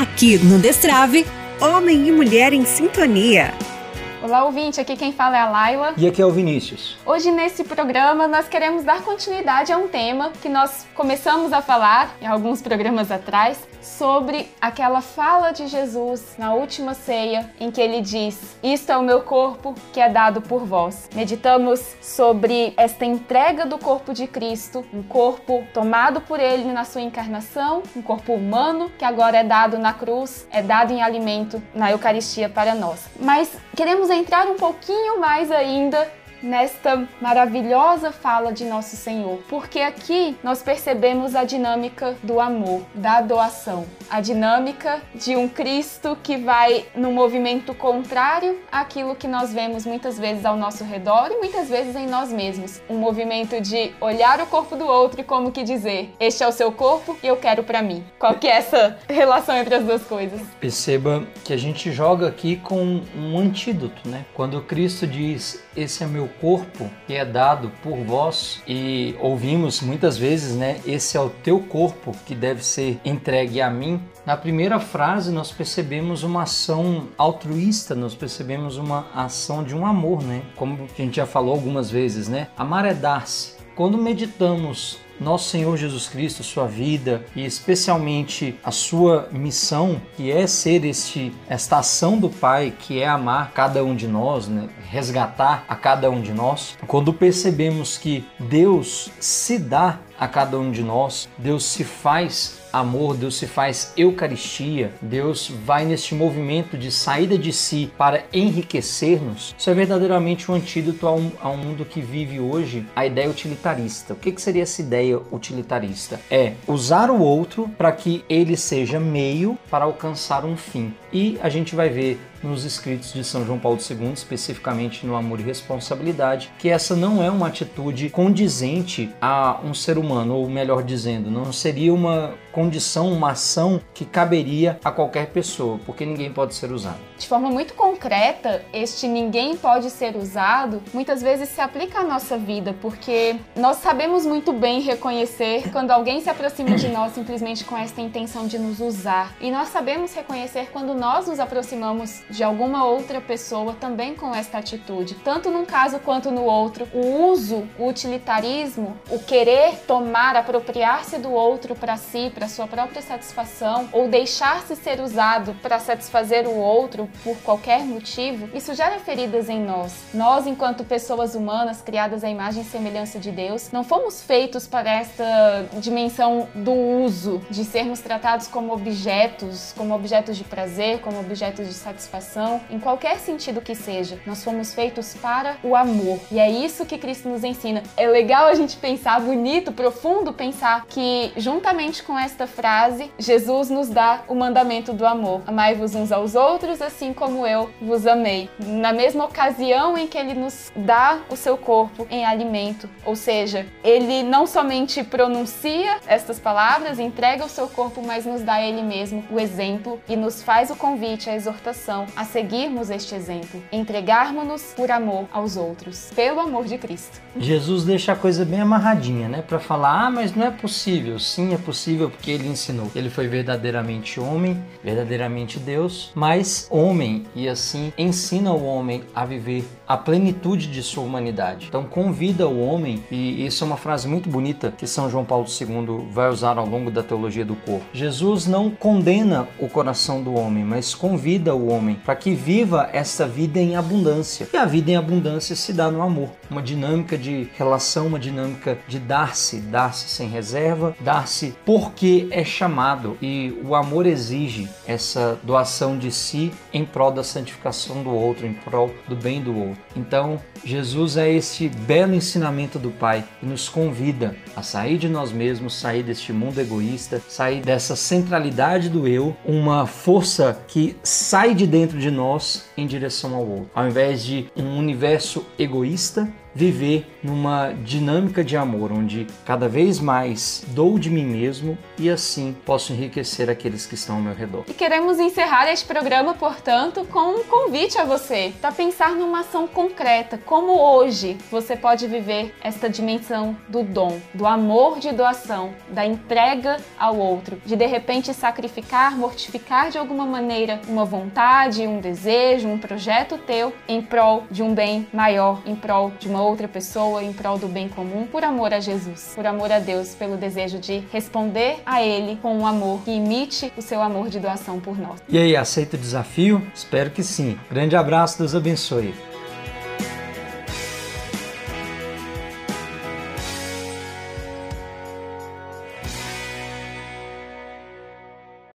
Aqui no Destrave, Homem e Mulher em Sintonia. Olá, ouvinte, aqui quem fala é a Laila. E aqui é o Vinícius. Hoje, nesse programa, nós queremos dar continuidade a um tema que nós começamos a falar em alguns programas atrás, sobre aquela fala de Jesus na última ceia, em que ele diz: Isto é o meu corpo que é dado por vós. Meditamos sobre esta entrega do corpo de Cristo, um corpo tomado por ele na sua encarnação, um corpo humano que agora é dado na cruz, é dado em alimento na Eucaristia para nós. Mas queremos entrar um pouquinho mais ainda nesta maravilhosa fala de Nosso Senhor, porque aqui nós percebemos a dinâmica do amor, da doação, a dinâmica de um Cristo que vai no movimento contrário àquilo que nós vemos muitas vezes ao nosso redor e muitas vezes em nós mesmos. Um movimento de olhar o corpo do outro e como que dizer: "Este é o seu corpo e eu quero para mim". Qual que é essa relação entre as duas coisas? Perceba que a gente joga aqui com um antídoto, né? Quando Cristo diz: "Esse é meu corpo que é dado por vós" e ouvimos muitas vezes, né? "Esse é o teu corpo que deve ser entregue a mim". Na primeira frase nós percebemos uma ação altruísta, nós percebemos uma ação de um amor, né? Como a gente já falou algumas vezes, né? Amar é dar-se. Quando meditamos nosso Senhor Jesus Cristo, sua vida e especialmente a sua missão, que é ser este, esta ação do Pai, que é amar cada um de nós, né? resgatar a cada um de nós. Quando percebemos que Deus se dá a cada um de nós, Deus se faz amor, Deus se faz Eucaristia, Deus vai neste movimento de saída de si para enriquecer-nos. Isso é verdadeiramente um antídoto a um, mundo que vive hoje a ideia utilitarista. O que, que seria essa ideia utilitarista? É usar o outro para que ele seja meio para alcançar um fim. E a gente vai ver nos escritos de São João Paulo II, especificamente no Amor e Responsabilidade, que essa não é uma atitude condizente a um ser humano, ou melhor dizendo, não seria uma condição, uma ação que caberia a qualquer pessoa, porque ninguém pode ser usado. De forma muito concreta, este ninguém pode ser usado muitas vezes se aplica à nossa vida, porque nós sabemos muito bem reconhecer quando alguém se aproxima de nós simplesmente com esta intenção de nos usar. E nós sabemos reconhecer quando nós nos aproximamos de alguma outra pessoa também com esta atitude, tanto num caso quanto no outro. O uso, o utilitarismo, o querer tomar, apropriar-se do outro para si, para sua própria satisfação, ou deixar-se ser usado para satisfazer o outro por qualquer motivo, isso gera feridas em nós. Nós, enquanto pessoas humanas criadas à imagem e semelhança de Deus, não fomos feitos para esta dimensão do uso, de sermos tratados como objetos, como objetos de prazer, como objetos de satisfação, em qualquer sentido que seja. Nós fomos feitos para o amor. E é isso que Cristo nos ensina. É legal a gente pensar, bonito, profundo pensar que, juntamente com esta frase, Jesus nos dá o mandamento do amor. Amai-vos uns aos outros, assim como eu vos amei. Na mesma ocasião em que ele nos dá o seu corpo em alimento, ou seja, ele não somente pronuncia estas palavras, entrega o seu corpo, mas nos dá ele mesmo o exemplo e nos faz o convite, a exortação a seguirmos este exemplo, entregarmos-nos por amor aos outros, pelo amor de Cristo. Jesus deixa a coisa bem amarradinha, né? Para falar, ah, mas não é possível. Sim, é possível porque ele ensinou. Ele foi verdadeiramente homem, verdadeiramente Deus, mas homem e assim ensina o homem a viver a plenitude de sua humanidade. Então convida o homem, e isso é uma frase muito bonita que São João Paulo II vai usar ao longo da teologia do corpo. Jesus não condena o coração do homem, mas convida o homem para que viva essa vida em abundância. E a vida em abundância se dá no amor, uma dinâmica de relação, uma dinâmica de dar-se, dar-se sem reserva, dar-se porque é chamado e o amor exige essa doação de si em prol da santificação do outro, em prol do bem do outro. Então, Jesus é esse belo ensinamento do Pai que nos convida a sair de nós mesmos, sair deste mundo egoísta, sair dessa centralidade do eu, uma força que sai de dentro de nós em direção ao outro. Ao invés de um universo egoísta, viver numa dinâmica de amor, onde cada vez mais dou de mim mesmo e assim posso enriquecer aqueles que estão ao meu redor. E queremos encerrar este programa, portanto, com um convite a você para pensar numa ação concreta, como hoje você pode viver esta dimensão do dom, do amor de doação, da entrega ao outro, de de repente sacrificar, mortificar de alguma maneira uma vontade, um desejo, um projeto teu em prol de um bem maior, em prol de uma outra pessoa, em prol do bem comum, por amor a Jesus, por amor a Deus, pelo desejo de responder a Ele com um amor que imite o seu amor de doação por nós. E aí, aceita o desafio? Espero que sim. Grande abraço, Deus abençoe.